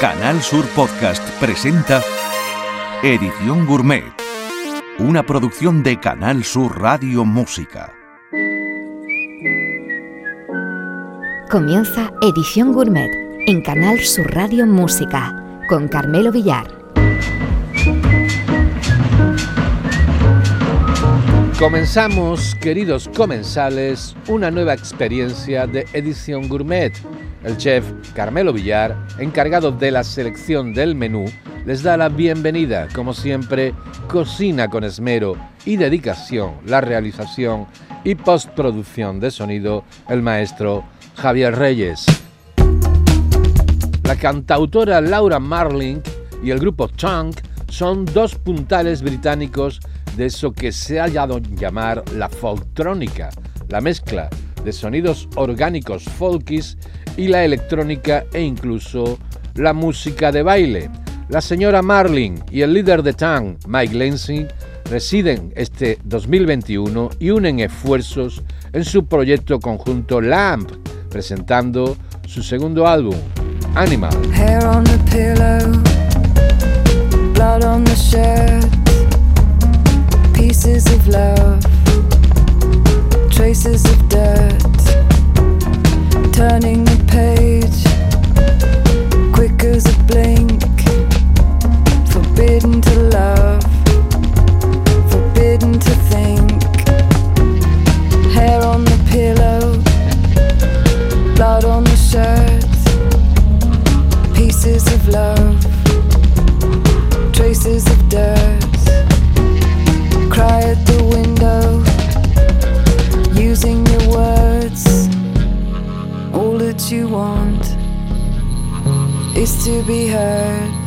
Canal Sur Podcast presenta Edición Gourmet, una producción de Canal Sur Radio Música. Comienza Edición Gourmet en Canal Sur Radio Música con Carmelo Villar. Comenzamos, queridos comensales, una nueva experiencia de Edición Gourmet. El chef Carmelo Villar, encargado de la selección del menú, les da la bienvenida. Como siempre, cocina con esmero y dedicación la realización y postproducción de sonido el maestro Javier Reyes. La cantautora Laura Marling y el grupo Chunk son dos puntales británicos de eso que se ha dado llamar la folktrónica, la mezcla de sonidos orgánicos folkis y la electrónica e incluso la música de baile. La señora Marlin y el líder de Tang, Mike Lansing, residen este 2021 y unen esfuerzos en su proyecto conjunto LAMP, presentando su segundo álbum, Animal. pieces of love, traces of dirt, turning the page, quick as a blink, forbidden to love, forbidden to think, hair on the pillow, blood on the shirt, pieces of love, traces of dirt. Cry at the window, using your words. You want is to be heard.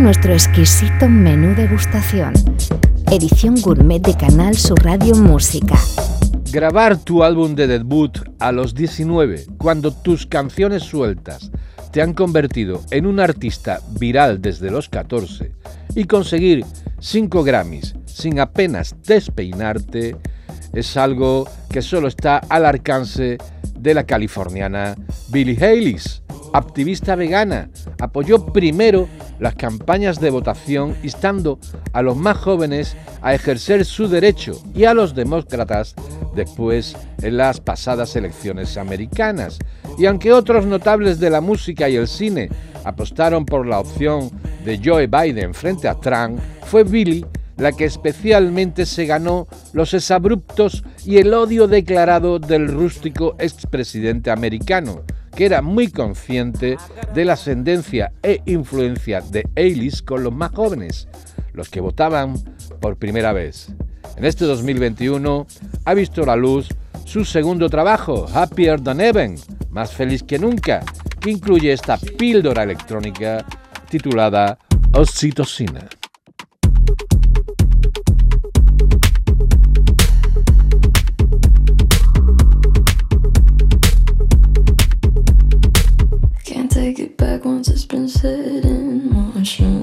Nuestro exquisito menú degustación. Edición gourmet de Canal Sur Radio Música. Grabar tu álbum de debut a los 19, cuando tus canciones sueltas te han convertido en un artista viral desde los 14 y conseguir 5 Grammys sin apenas despeinarte es algo que solo está al alcance de la californiana Billie Eilish activista vegana, apoyó primero las campañas de votación instando a los más jóvenes a ejercer su derecho y a los demócratas después en las pasadas elecciones americanas. Y aunque otros notables de la música y el cine apostaron por la opción de Joe Biden frente a Trump, fue Billy la que especialmente se ganó los exabruptos y el odio declarado del rústico expresidente americano, que era muy consciente de la ascendencia e influencia de Eilis con los más jóvenes, los que votaban por primera vez. En este 2021 ha visto la luz su segundo trabajo, Happier Than Ever, más feliz que nunca, que incluye esta píldora electrónica titulada Oxitocina. Once it's been set in motion.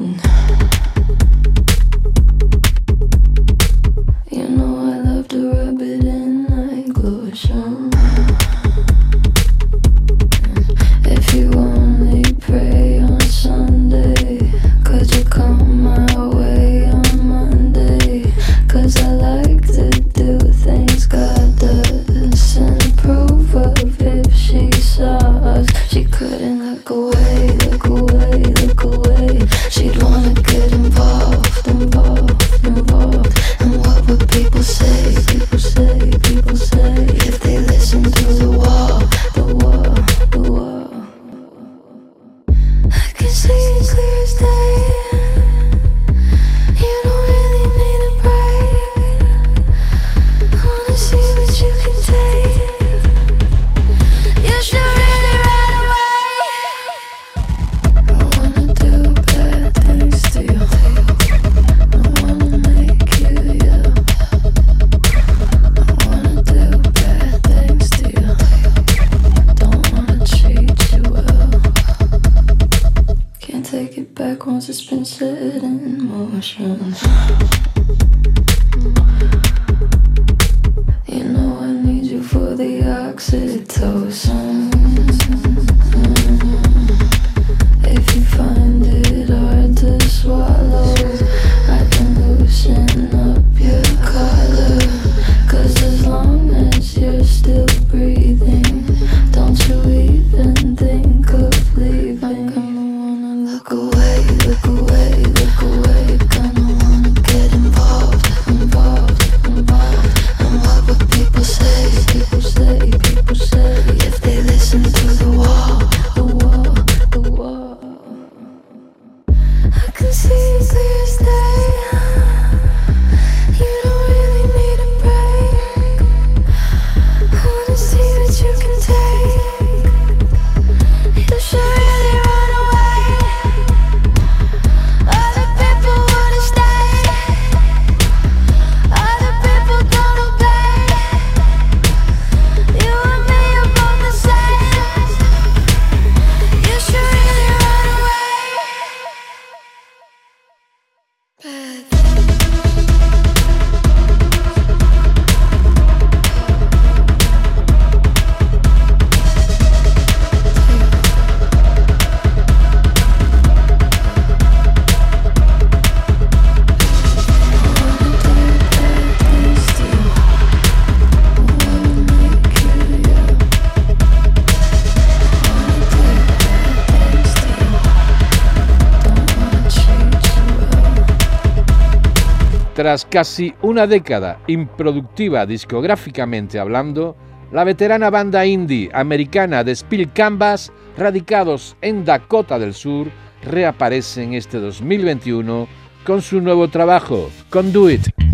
Tras casi una década improductiva discográficamente hablando, la veterana banda indie americana de Spill Canvas, radicados en Dakota del Sur, reaparece en este 2021 con su nuevo trabajo, Conduit.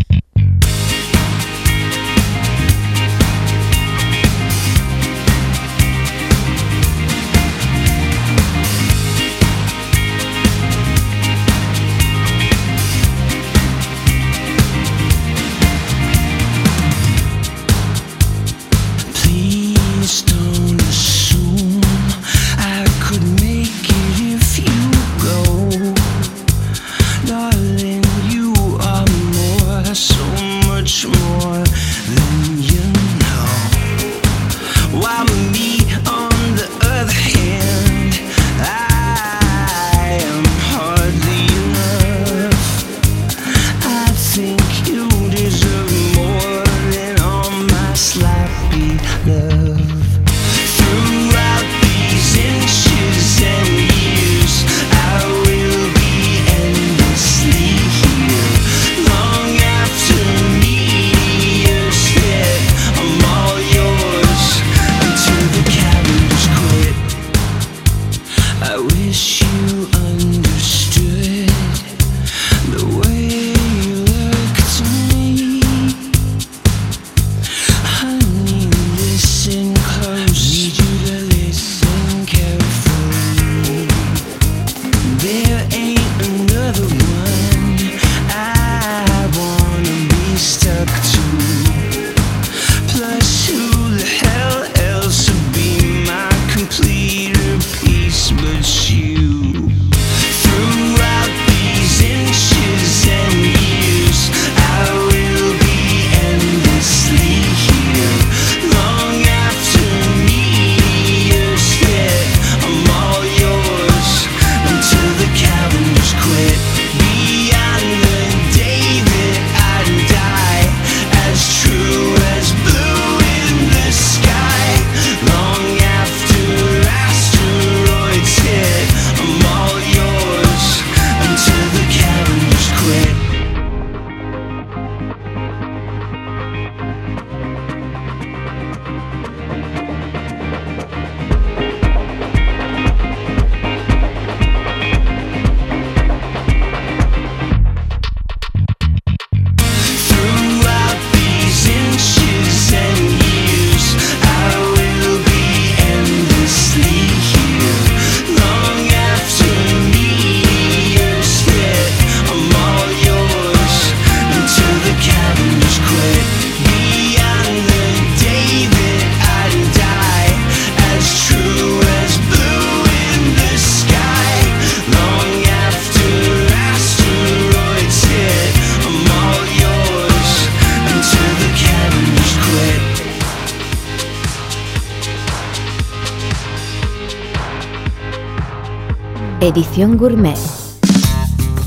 Gourmet.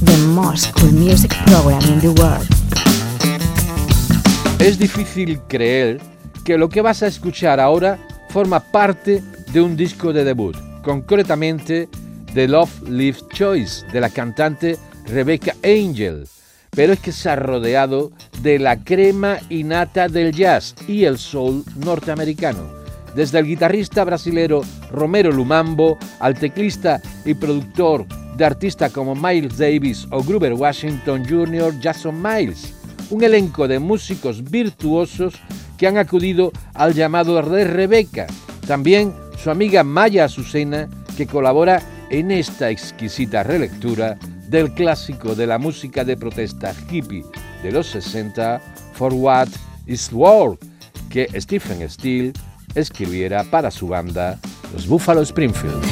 The most cool music program in the world. Es difícil creer que lo que vas a escuchar ahora forma parte de un disco de debut, concretamente The Love Live Choice de la cantante Rebecca Angel, pero es que se ha rodeado de la crema innata del jazz y el soul norteamericano. Desde el guitarrista brasilero Romero Lumambo al teclista y productor de artistas como Miles Davis o Gruber Washington Jr. Jason Miles. Un elenco de músicos virtuosos que han acudido al llamado de Rebeca. También su amiga Maya Azucena, que colabora en esta exquisita relectura del clásico de la música de protesta hippie de los 60, For What is War, que Stephen Steele escribiera para su banda, los Buffalo Springfield.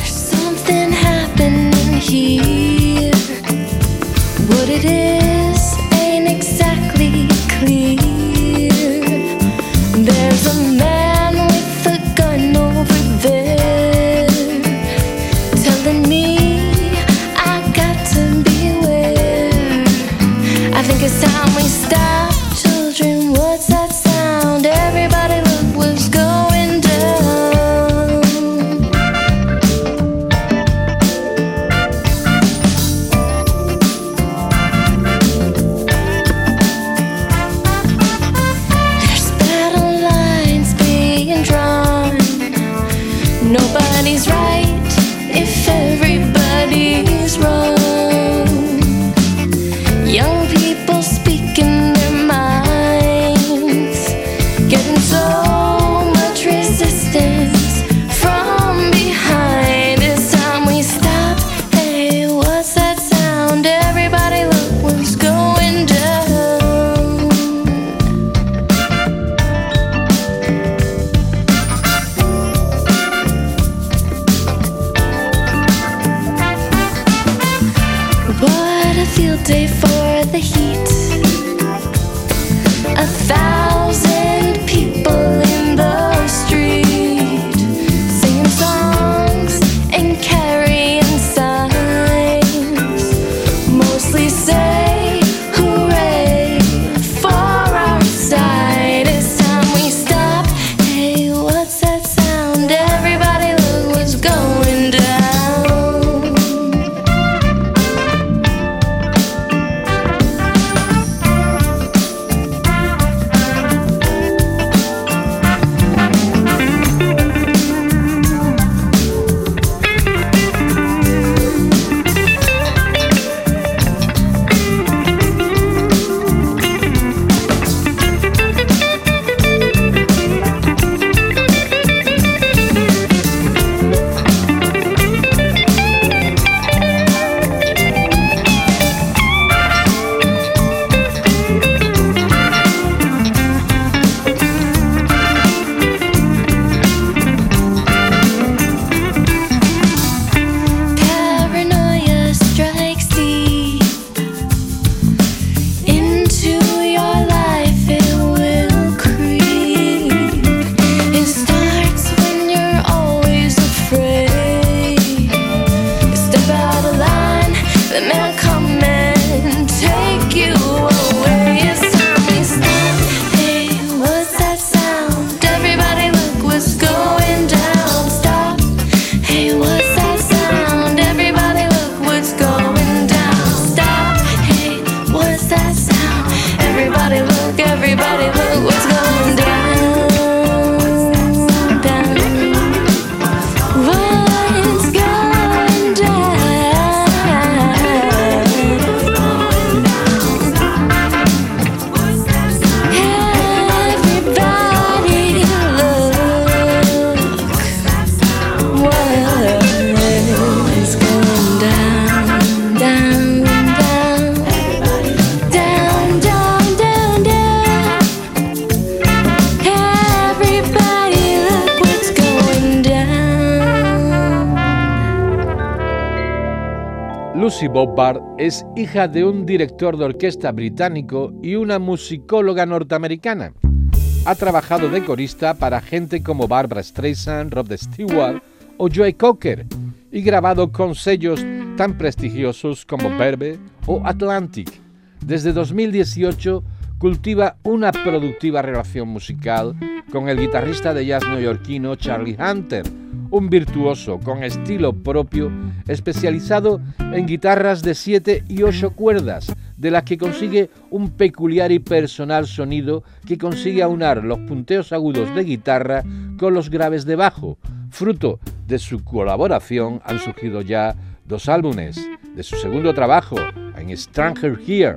Bard es hija de un director de orquesta británico y una musicóloga norteamericana. Ha trabajado de corista para gente como Barbara Streisand, Rob Stewart o Joe Cocker y grabado con sellos tan prestigiosos como Verbe o Atlantic. Desde 2018 cultiva una productiva relación musical con el guitarrista de jazz neoyorquino Charlie Hunter, un virtuoso con estilo propio especializado en guitarras de 7 y 8 cuerdas, de las que consigue un peculiar y personal sonido que consigue aunar los punteos agudos de guitarra con los graves de bajo. Fruto de su colaboración han surgido ya dos álbumes. De su segundo trabajo, en Stranger Here,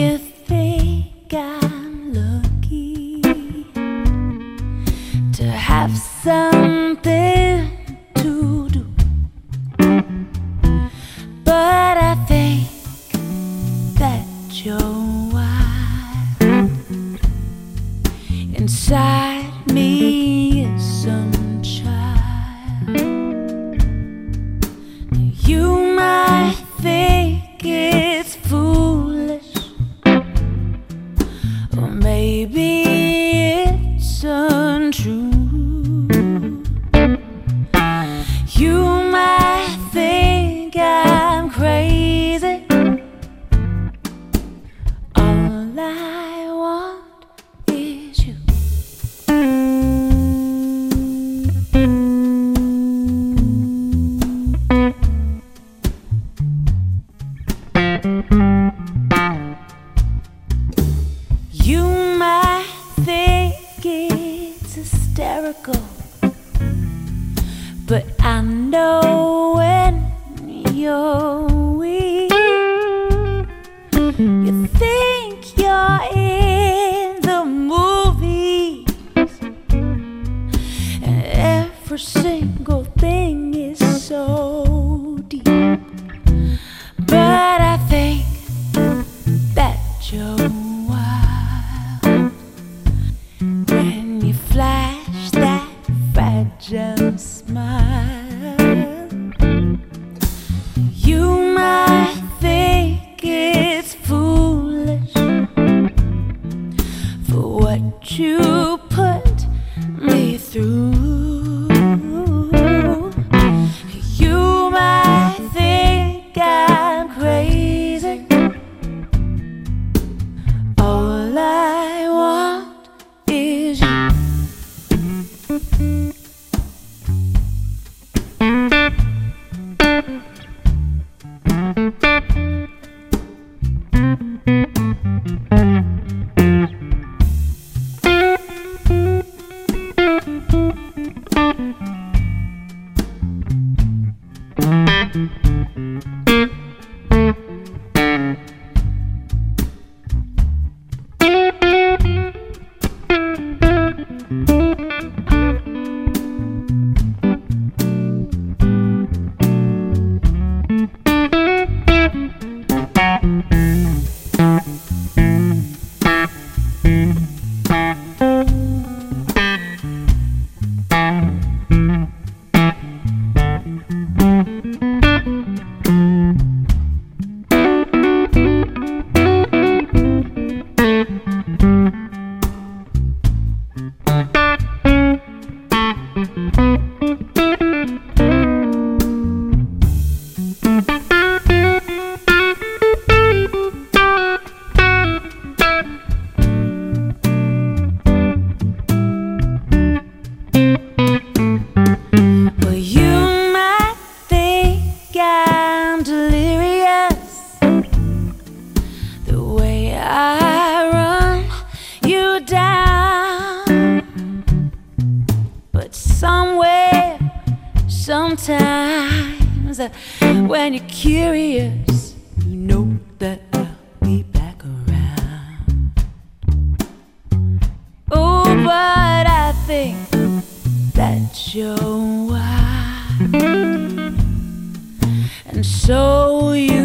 and so uniquely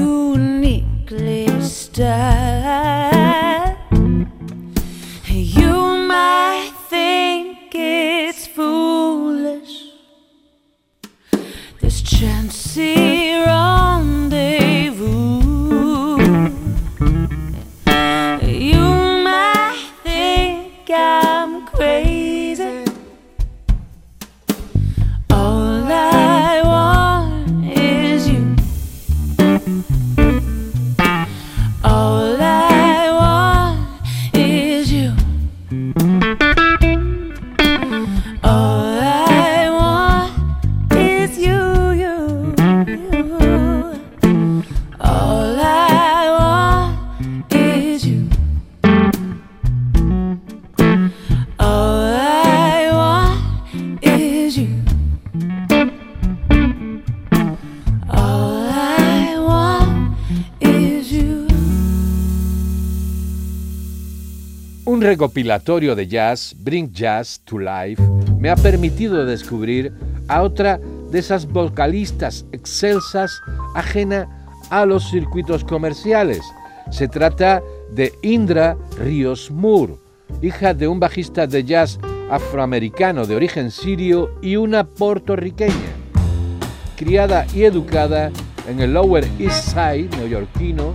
recopilatorio de jazz, Bring Jazz to Life, me ha permitido descubrir a otra de esas vocalistas excelsas ajena a los circuitos comerciales. Se trata de Indra Ríos Moore, hija de un bajista de jazz afroamericano de origen sirio y una puertorriqueña. Criada y educada en el Lower East Side neoyorquino,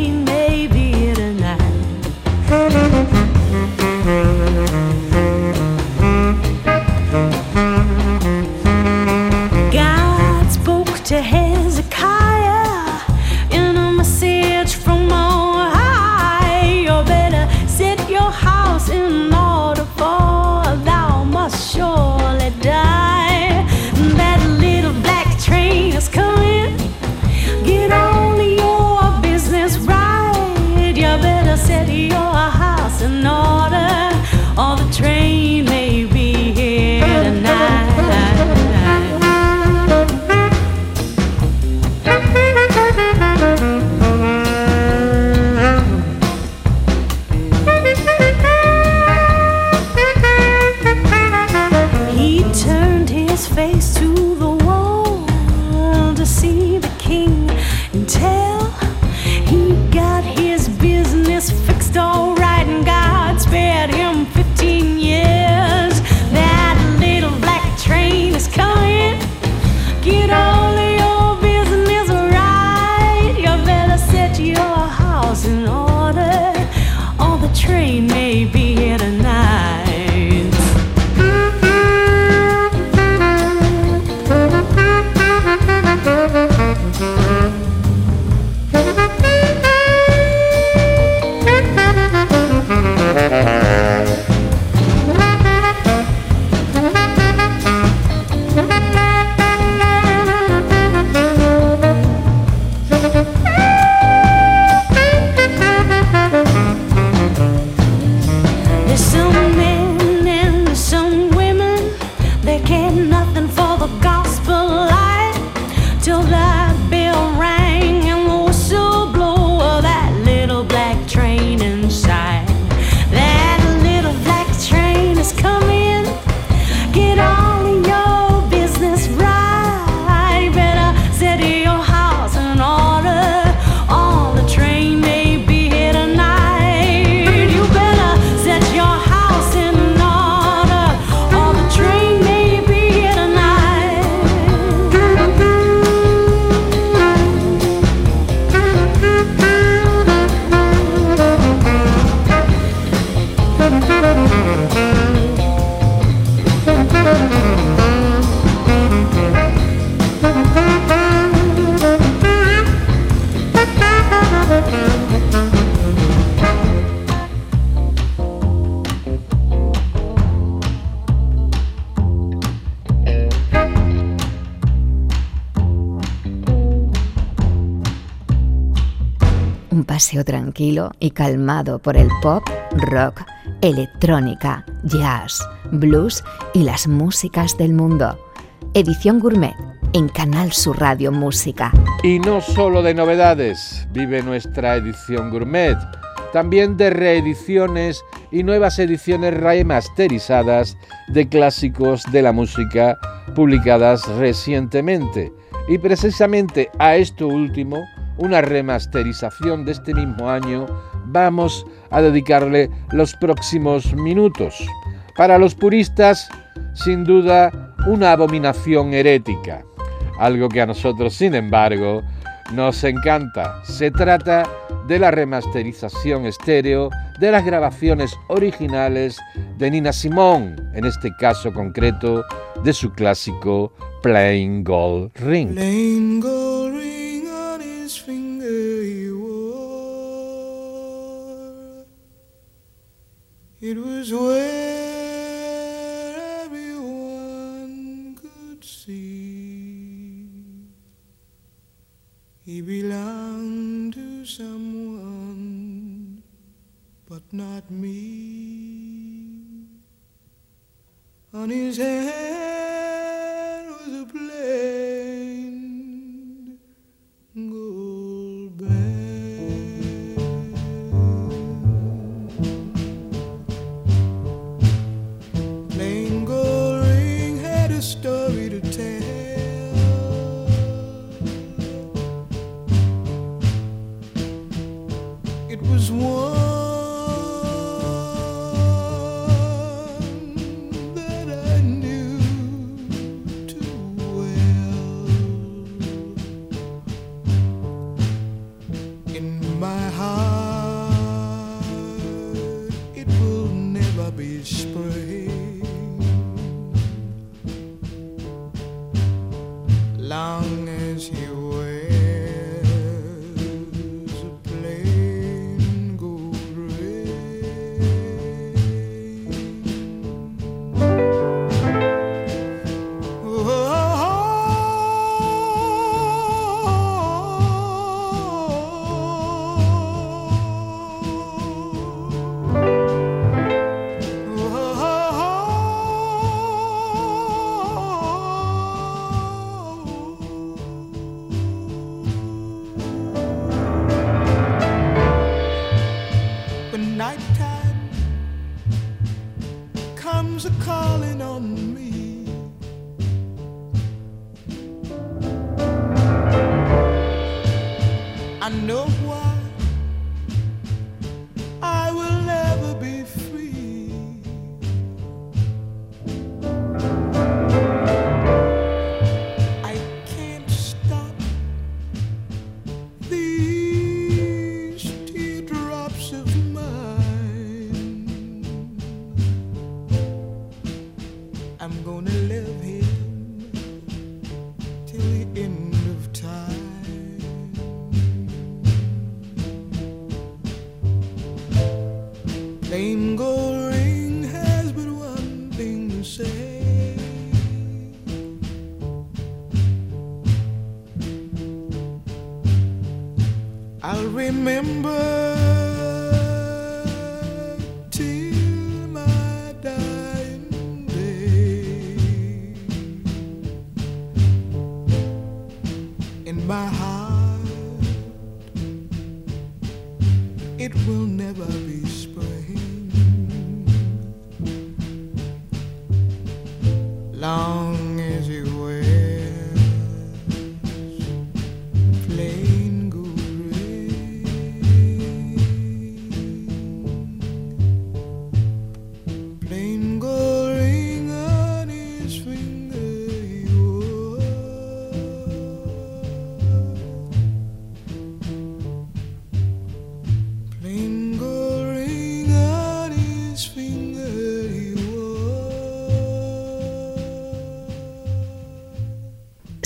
y calmado por el pop, rock, electrónica, jazz, blues y las músicas del mundo. Edición Gourmet en Canal Sur Radio Música. Y no solo de novedades vive nuestra edición gourmet, también de reediciones y nuevas ediciones remasterizadas de clásicos de la música publicadas recientemente. Y precisamente a esto último, una remasterización de este mismo año, vamos a dedicarle los próximos minutos. Para los puristas, sin duda, una abominación herética, algo que a nosotros, sin embargo, nos encanta. Se trata de la remasterización estéreo de las grabaciones originales de Nina Simone, en este caso concreto de su clásico Plain Gold Ring. Comes a calling on me. I know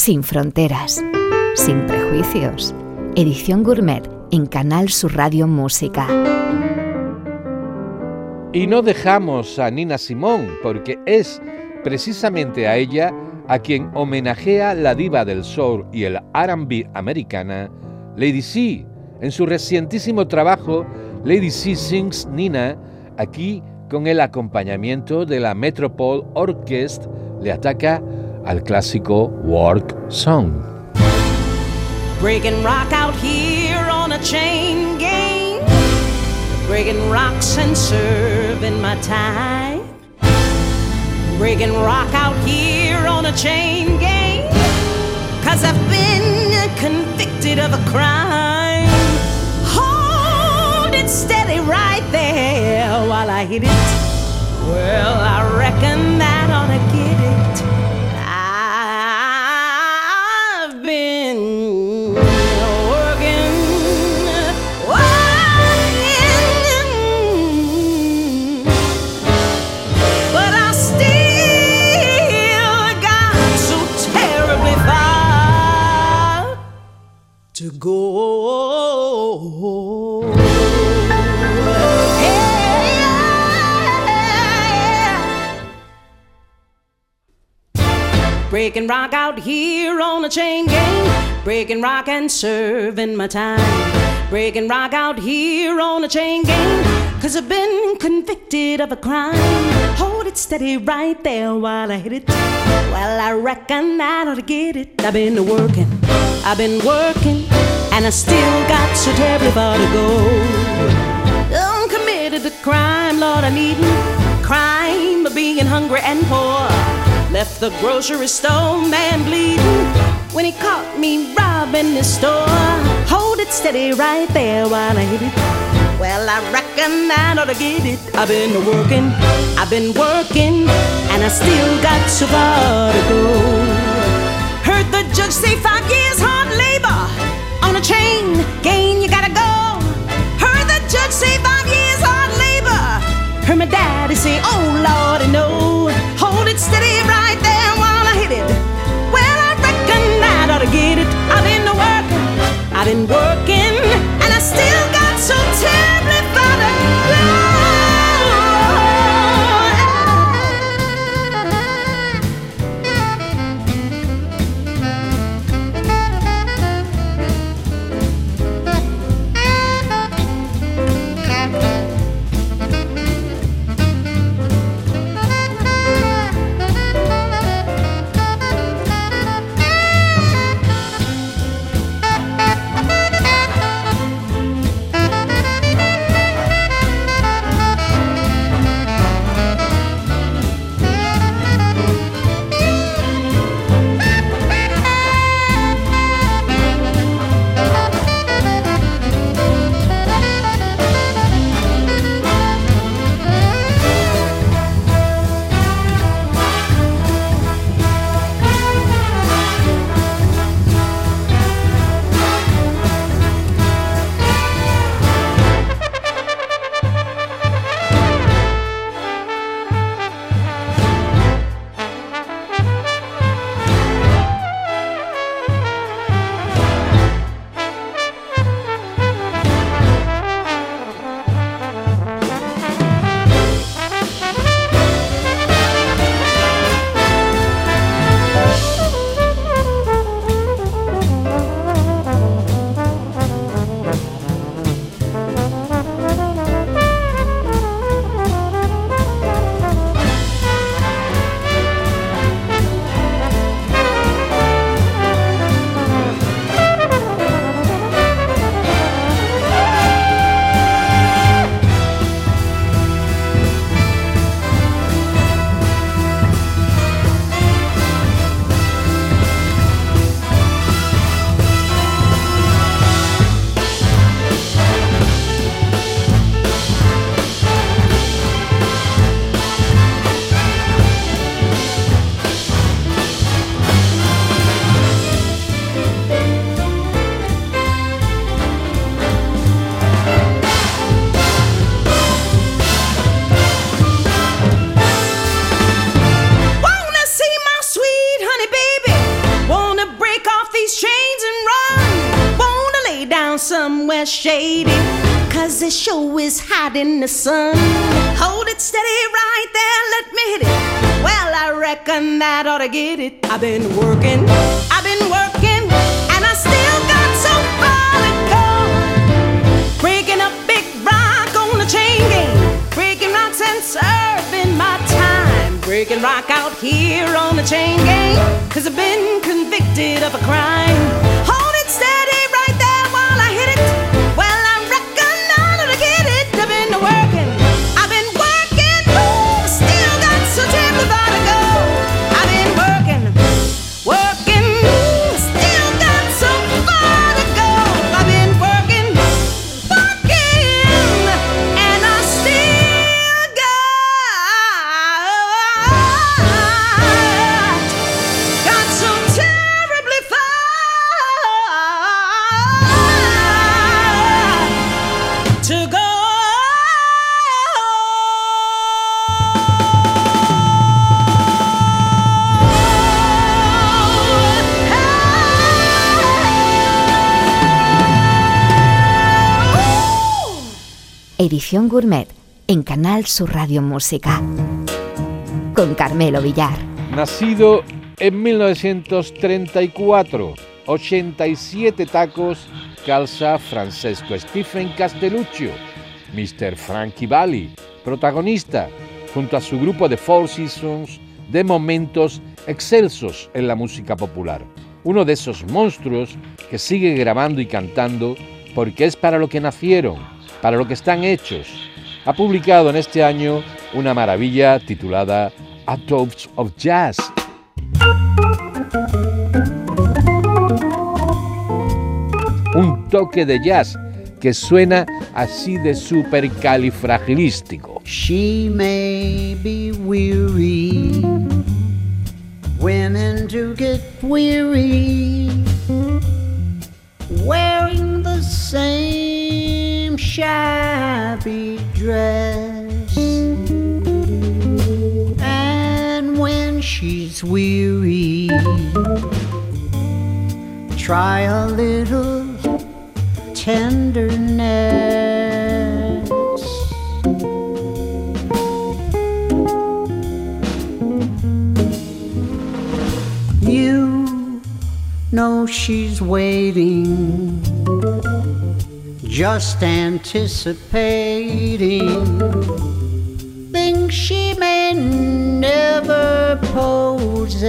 Sin fronteras, sin prejuicios. Edición Gourmet en Canal Sur Radio Música. Y no dejamos a Nina Simón porque es precisamente a ella a quien homenajea la diva del soul y el RB americana, Lady C, en su recientísimo trabajo Lady C Sings Nina, aquí con el acompañamiento de la Metropole Orchestra, le ataca al clásico Work Song. Breaking rock out here on a chain gang. Breaking rocks and serving my time. Breaking rock out here on a chain gang. Cause I've been convicted of a crime. Hold it steady right there while I hit it. Well, I reckon that ought to get it. To go. Breaking rock out here on a chain gang. Breaking rock and serving my time. Breaking rock out here on a chain gang. Cause I've been convicted of a crime. Hold it steady right there while I hit it. Well, I reckon I ought to get it. I've been working, I've been working, and I still got so terribly far to go. I'm committed to crime, Lord, I'm eating crime of being hungry and poor. Left the grocery store man bleeding when he caught me robbing the store. Hold it steady right there while I hit it. Well, I reckon I ought to get it. I've been working, I've been working, and I still got so far to go. Heard the judge say five years hard labor on a chain gang, you gotta go. Heard the judge say five years hard labor. Heard my daddy say, Oh Lordy, no. Hold it steady right there while I hit it. Well, I reckon I ought to get it. I've been working, I've been working, and I still got so terribly it, I bet. Gourmet en Canal Sur Radio Música. Con Carmelo Villar. Nacido En 1934, 87 tacos calza Francesco Stephen Castelluccio, Mr. Frankie Valli, protagonista, junto a su grupo de Four Seasons, de momentos excelsos en la música popular. Uno de esos monstruos que sigue grabando y cantando porque es para lo que nacieron, para lo que están hechos. Ha publicado en este año una maravilla titulada A Touch of Jazz. Un toque de jazz que suena así de supercalifragilístico. She may be weary, women do get weary, wearing the same shabby dress. And when she's weary, try a little tenderness. You know she's waiting, just anticipating things she may never possess.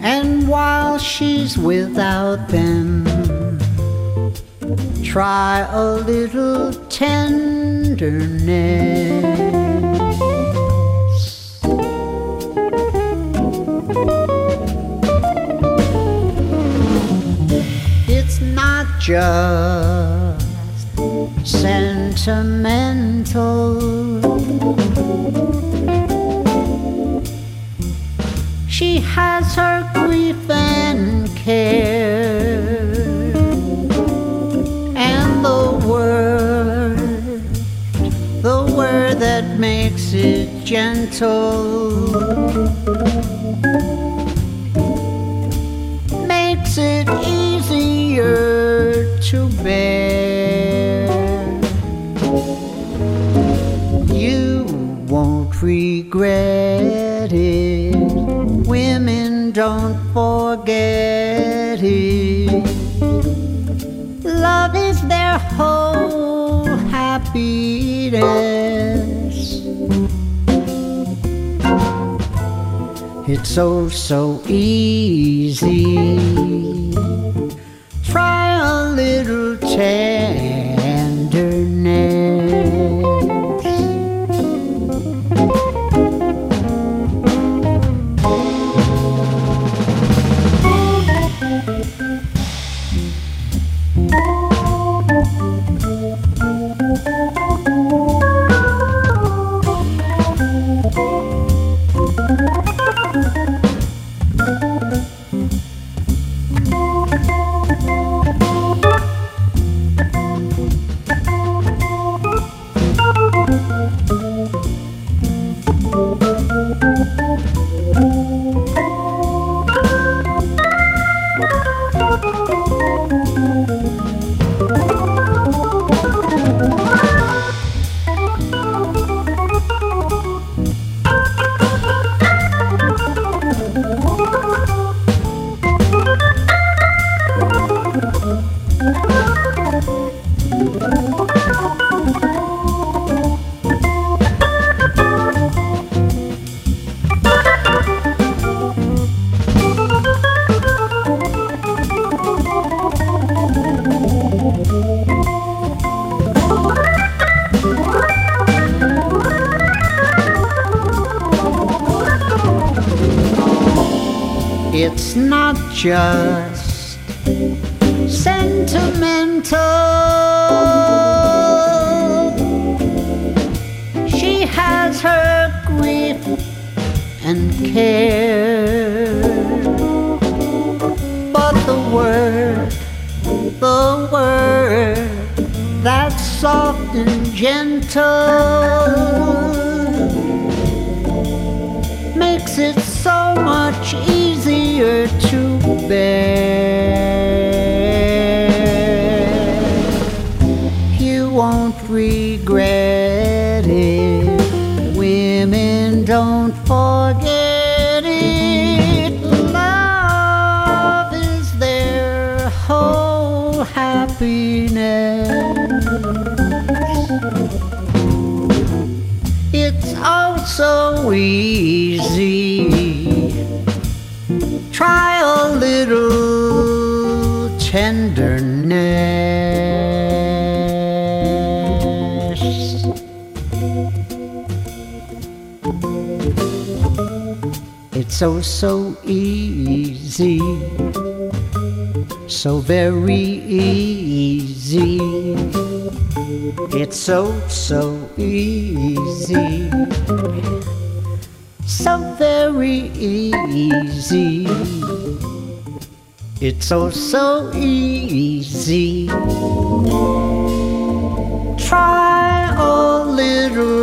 And while she's without them, try a little tenderness. Just sentimental. She has her grief and care, and the word, the word that makes it gentle, happiness. It's so, so easy. 西安 easy. Try a little tenderness. It's so, so easy. So very easy. It's so, so easy. Easy. It's so, so easy. Try little.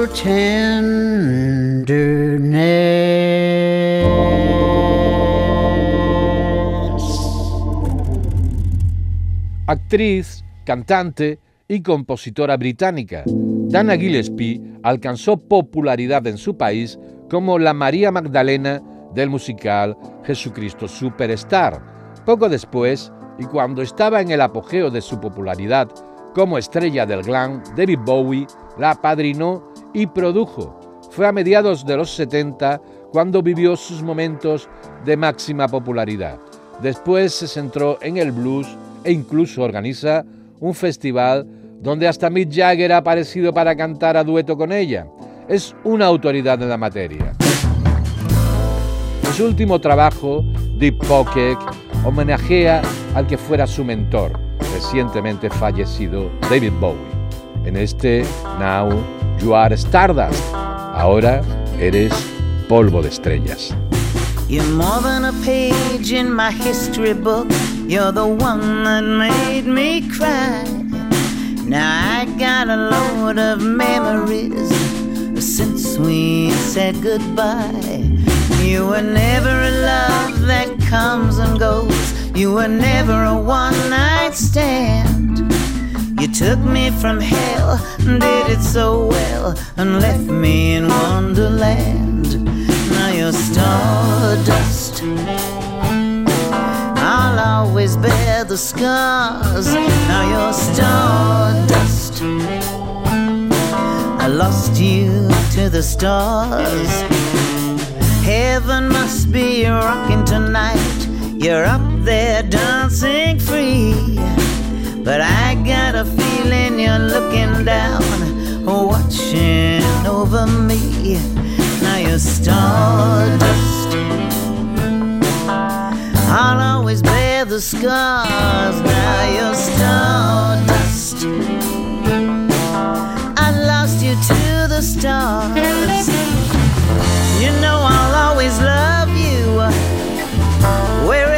Actriz, cantante y compositora británica, Dana Gillespie alcanzó popularidad en su país como la María Magdalena del musical Jesucristo Superstar. Poco después, y cuando estaba en el apogeo de su popularidad como estrella del glam, David Bowie la apadrinó y produjo. Fue a mediados de los 70 cuando vivió sus momentos de máxima popularidad. Después se centró en el blues e incluso organiza un festival donde hasta Mick Jagger ha aparecido para cantar a dueto con ella. Es una autoridad en la materia. En su último trabajo, Deep Pocket, homenajea al que fuera su mentor, recientemente fallecido David Bowie. En este Now You Are Stardust, ahora eres polvo de estrellas. You're more than a page in my history book. You're the one that made me cry. Now I got a load of memories since we said goodbye. You were never a love that comes and goes. You were never a one night stand. You took me from hell, and did it so well, and left me in wonderland. Now you're stardust. I'll always bear the scars. Now you're stardust. Lost you to the stars. Heaven must be rocking tonight. You're up there dancing free. But I got a feeling you're looking down, watching over me. Now you're stardust. I'll always bear the scars. Now you're stardust. Lost you to the stars. You know I'll always love you wherever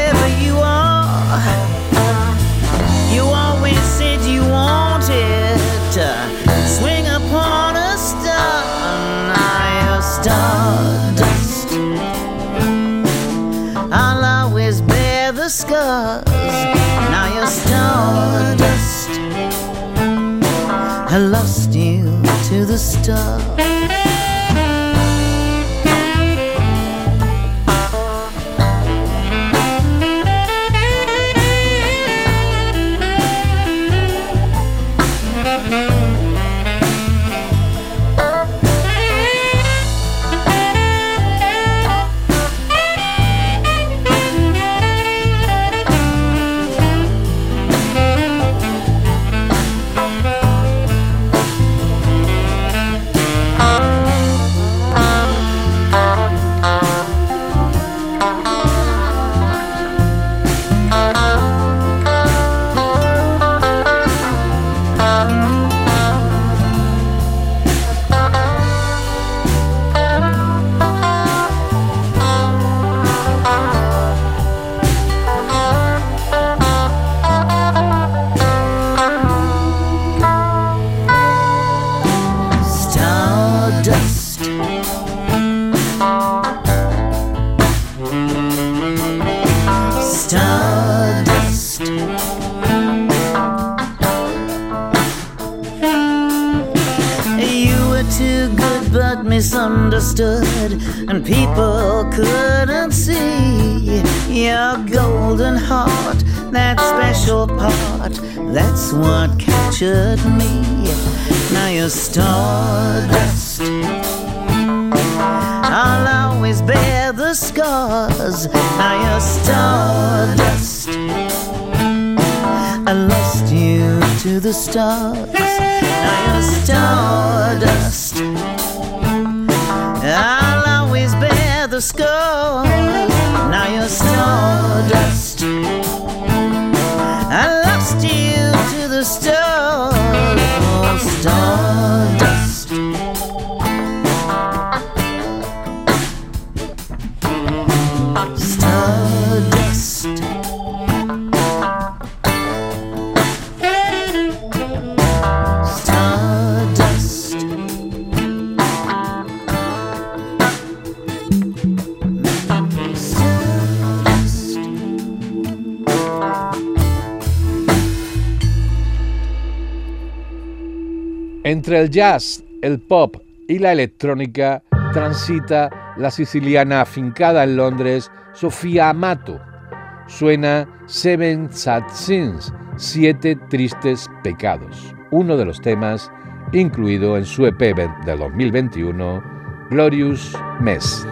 to Entre el jazz, el pop y la electrónica transita la siciliana afincada en Londres Sofía Amato. Suena Seven Sad Sins, Siete Tristes Pecados, uno de los temas incluido en su EP de 2021, Glorious Mess.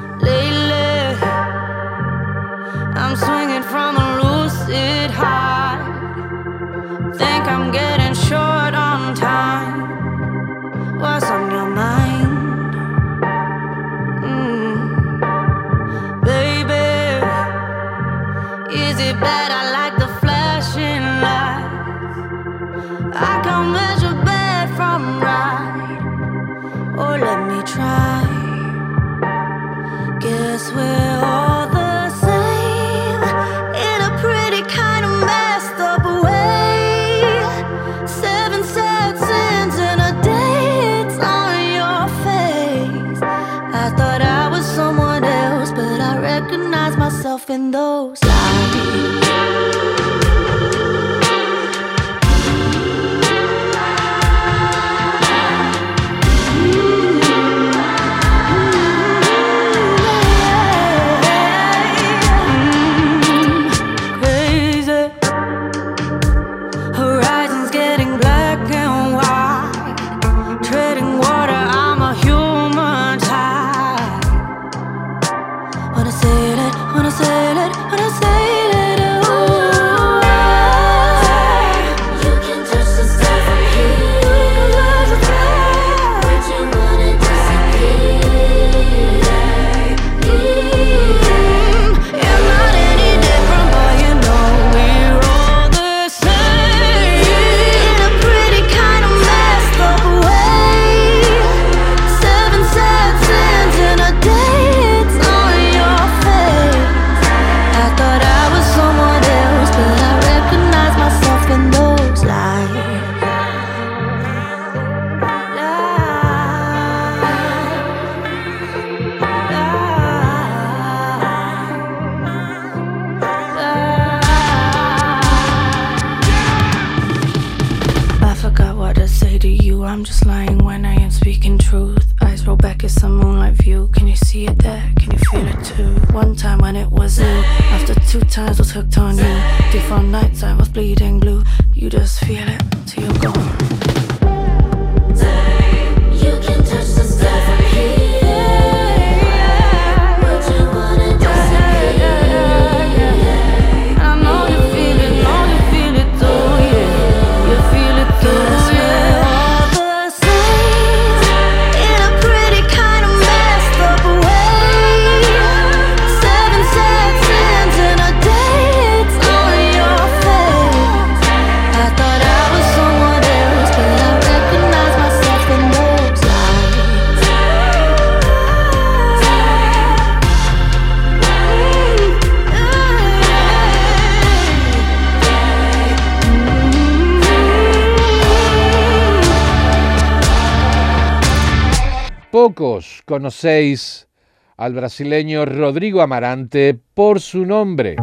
al brasileño Rodrigo Amarante por su nombre,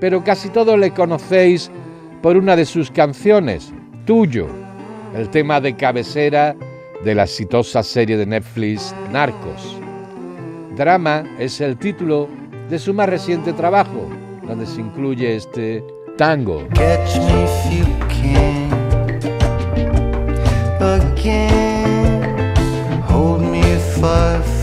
pero casi todos le conocéis por una de sus canciones, Tuyo, el tema de cabecera de la exitosa serie de Netflix Narcos. Drama es el título de su más reciente trabajo, donde se incluye este tango. Catch me if you can. Hold me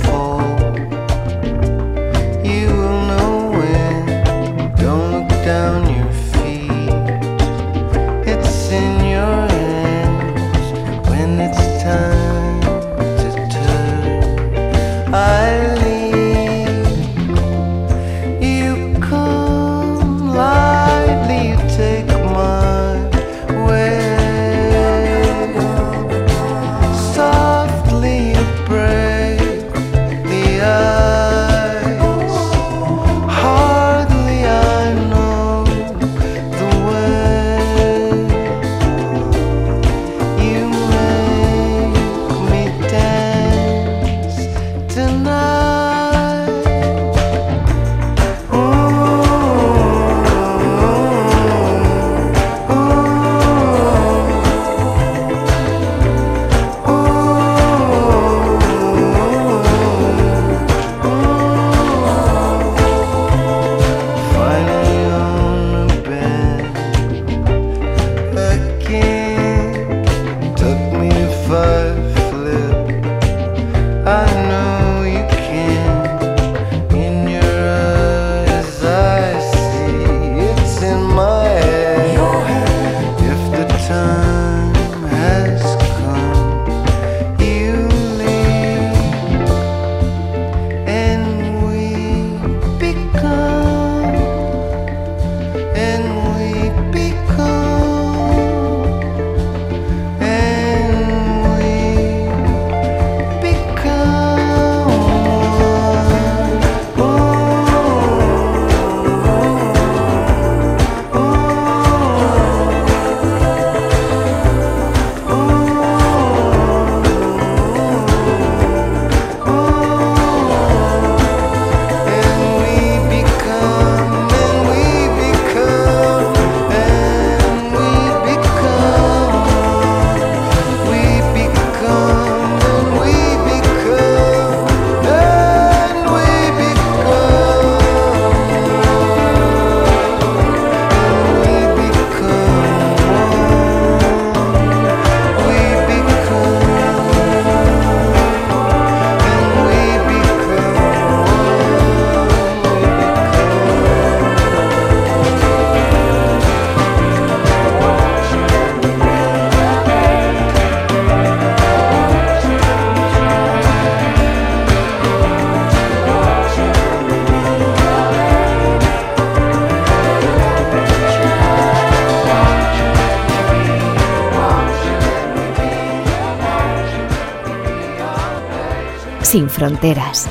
fronteras,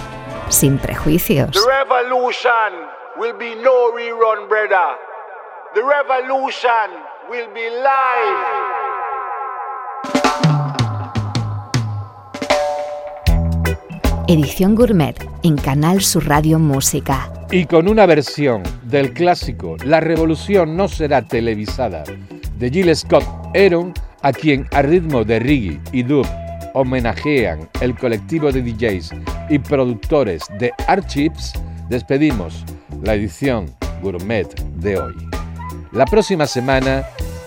sin prejuicios, The revolution will be no rerun, brother. The revolution will be live. edición gourmet en Canal Sur Radio Música. Y con una versión del clásico La revolución no será televisada de Jill Scott Heron, a quien a ritmo de reggae y dub homenajean el colectivo de DJs y productores de Archives, despedimos la edición gourmet de hoy. La próxima semana,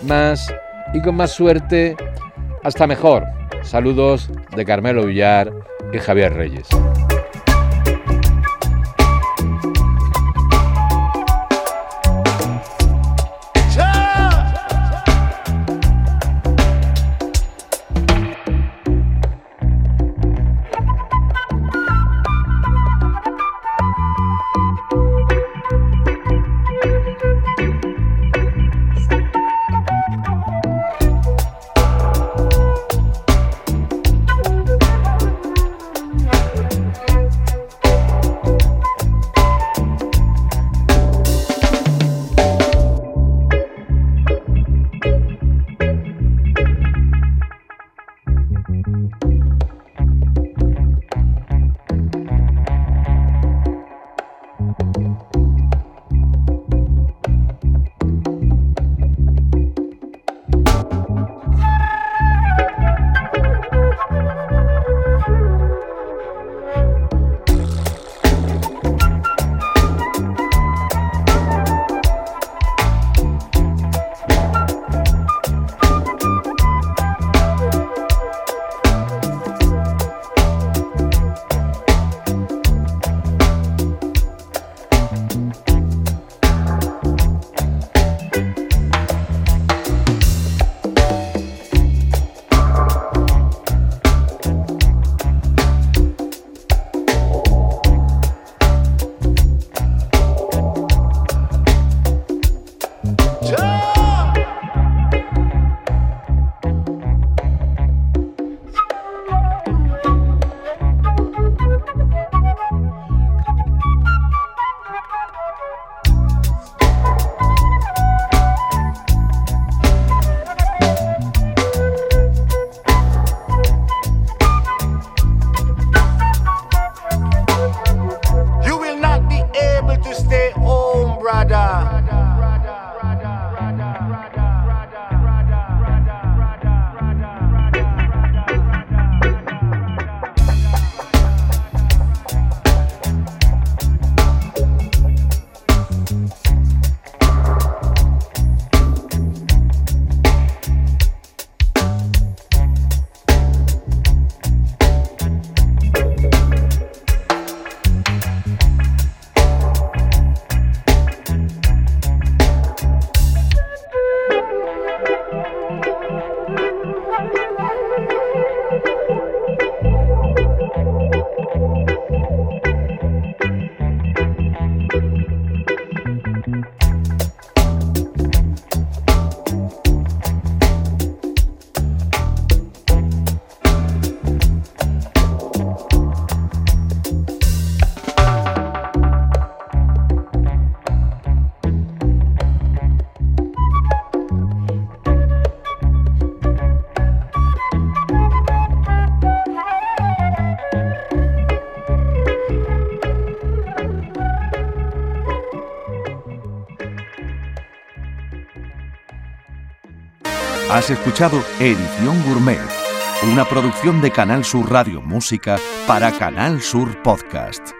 más y con más suerte, hasta mejor. Saludos de Carmelo Villar y Javier Reyes. Has escuchado Edición Gourmet, una producción de Canal Sur Radio Música para Canal Sur Podcast.